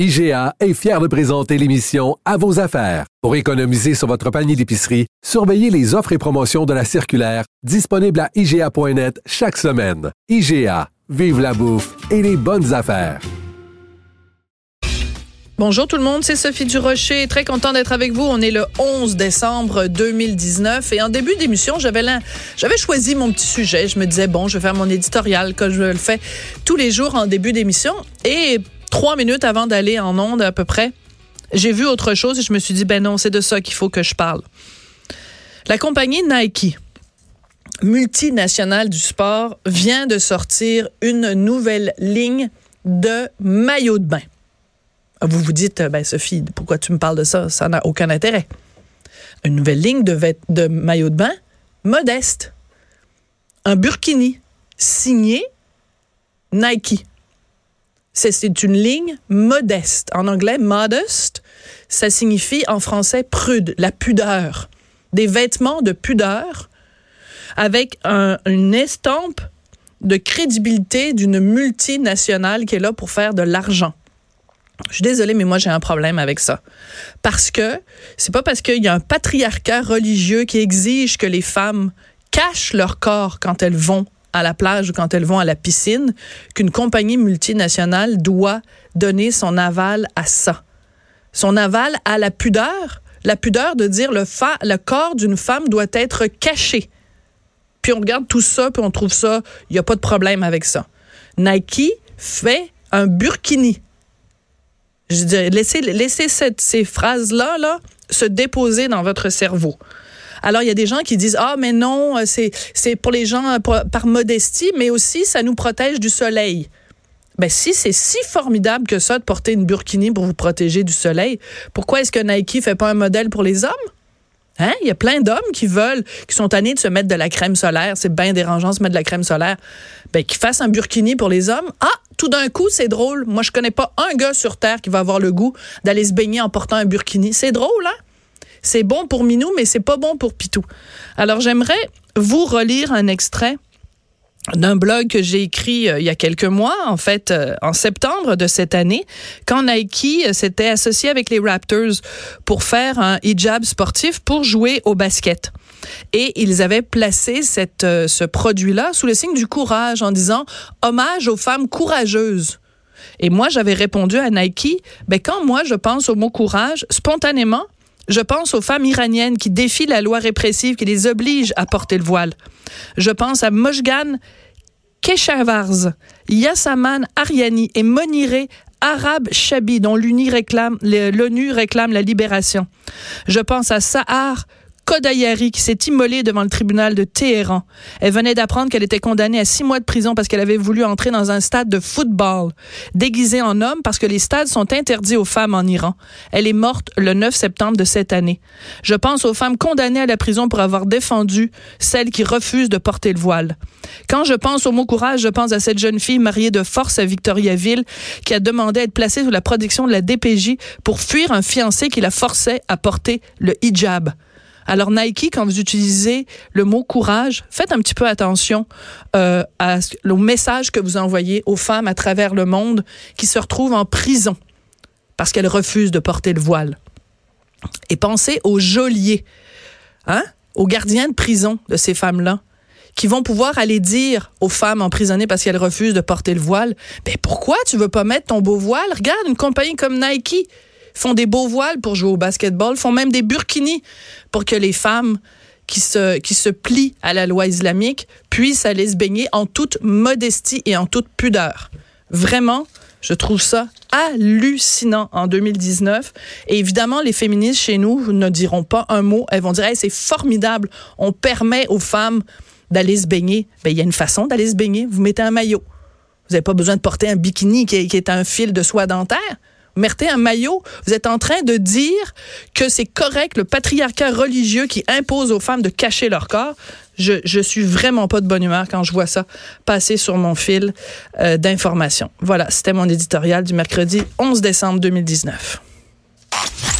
IGA est fier de présenter l'émission À vos affaires. Pour économiser sur votre panier d'épicerie, surveillez les offres et promotions de la circulaire disponible à IGA.net chaque semaine. IGA, vive la bouffe et les bonnes affaires. Bonjour tout le monde, c'est Sophie Durocher. Très content d'être avec vous. On est le 11 décembre 2019 et en début d'émission, j'avais j'avais choisi mon petit sujet. Je me disais bon, je vais faire mon éditorial comme je le fais tous les jours en début d'émission et trois minutes avant d'aller en onde à peu près, j'ai vu autre chose et je me suis dit, ben non, c'est de ça qu'il faut que je parle. La compagnie Nike, multinationale du sport, vient de sortir une nouvelle ligne de maillots de bain. Vous vous dites, ben Sophie, pourquoi tu me parles de ça? Ça n'a aucun intérêt. Une nouvelle ligne de, de maillots de bain modeste. Un burkini signé Nike. C'est une ligne modeste. En anglais, modest, ça signifie en français prude, la pudeur. Des vêtements de pudeur avec une estampe de crédibilité d'une multinationale qui est là pour faire de l'argent. Je suis désolée, mais moi j'ai un problème avec ça. Parce que c'est pas parce qu'il y a un patriarcat religieux qui exige que les femmes cachent leur corps quand elles vont à la plage ou quand elles vont à la piscine qu'une compagnie multinationale doit donner son aval à ça. Son aval à la pudeur, la pudeur de dire le, le corps d'une femme doit être caché. Puis on regarde tout ça, puis on trouve ça, il n'y a pas de problème avec ça. Nike fait un burkini. Je laissez, laissez ces phrases-là là, se déposer dans votre cerveau. Alors, il y a des gens qui disent, ah, mais non, euh, c'est, pour les gens par modestie, mais aussi, ça nous protège du soleil. Ben, si c'est si formidable que ça de porter une burkini pour vous protéger du soleil, pourquoi est-ce que Nike fait pas un modèle pour les hommes? Hein? Il y a plein d'hommes qui veulent, qui sont tannés de se mettre de la crème solaire. C'est bien dérangeant de se mettre de la crème solaire. Ben, qu'ils fassent un burkini pour les hommes. Ah, tout d'un coup, c'est drôle. Moi, je connais pas un gars sur Terre qui va avoir le goût d'aller se baigner en portant un burkini. C'est drôle, hein? C'est bon pour Minou, mais c'est pas bon pour Pitou. Alors j'aimerais vous relire un extrait d'un blog que j'ai écrit euh, il y a quelques mois, en fait, euh, en septembre de cette année, quand Nike euh, s'était associé avec les Raptors pour faire un hijab sportif pour jouer au basket. Et ils avaient placé ce produit-là sous le signe du courage en disant hommage aux femmes courageuses. Et moi, j'avais répondu à Nike, ben, quand moi, je pense au mot courage, spontanément, je pense aux femmes iraniennes qui défient la loi répressive qui les oblige à porter le voile. Je pense à Mojgan Keshavarz, Yassaman Ariani et Moniré Arab Chabi, dont l'ONU réclame, réclame la libération. Je pense à Sahar Kodayari qui s'est immolée devant le tribunal de Téhéran. Elle venait d'apprendre qu'elle était condamnée à six mois de prison parce qu'elle avait voulu entrer dans un stade de football déguisée en homme parce que les stades sont interdits aux femmes en Iran. Elle est morte le 9 septembre de cette année. Je pense aux femmes condamnées à la prison pour avoir défendu celles qui refusent de porter le voile. Quand je pense au mot courage, je pense à cette jeune fille mariée de force à Victoriaville qui a demandé à être placée sous la protection de la DPJ pour fuir un fiancé qui la forçait à porter le hijab. Alors Nike, quand vous utilisez le mot courage, faites un petit peu attention euh, à, au message que vous envoyez aux femmes à travers le monde qui se retrouvent en prison parce qu'elles refusent de porter le voile. Et pensez aux geôliers, hein, aux gardiens de prison de ces femmes-là qui vont pouvoir aller dire aux femmes emprisonnées parce qu'elles refusent de porter le voile, ben pourquoi tu veux pas mettre ton beau voile? Regarde une compagnie comme Nike font des beaux voiles pour jouer au basketball, font même des burkinis pour que les femmes qui se, qui se plient à la loi islamique puissent aller se baigner en toute modestie et en toute pudeur. Vraiment, je trouve ça hallucinant en 2019. Et évidemment, les féministes chez nous ne diront pas un mot. Elles vont dire c'est formidable. On permet aux femmes d'aller se baigner. Ben, il y a une façon d'aller se baigner. Vous mettez un maillot. Vous n'avez pas besoin de porter un bikini qui est un fil de soie dentaire mettez un maillot, vous êtes en train de dire que c'est correct le patriarcat religieux qui impose aux femmes de cacher leur corps. Je, je suis vraiment pas de bonne humeur quand je vois ça passer sur mon fil euh, d'information. Voilà, c'était mon éditorial du mercredi 11 décembre 2019.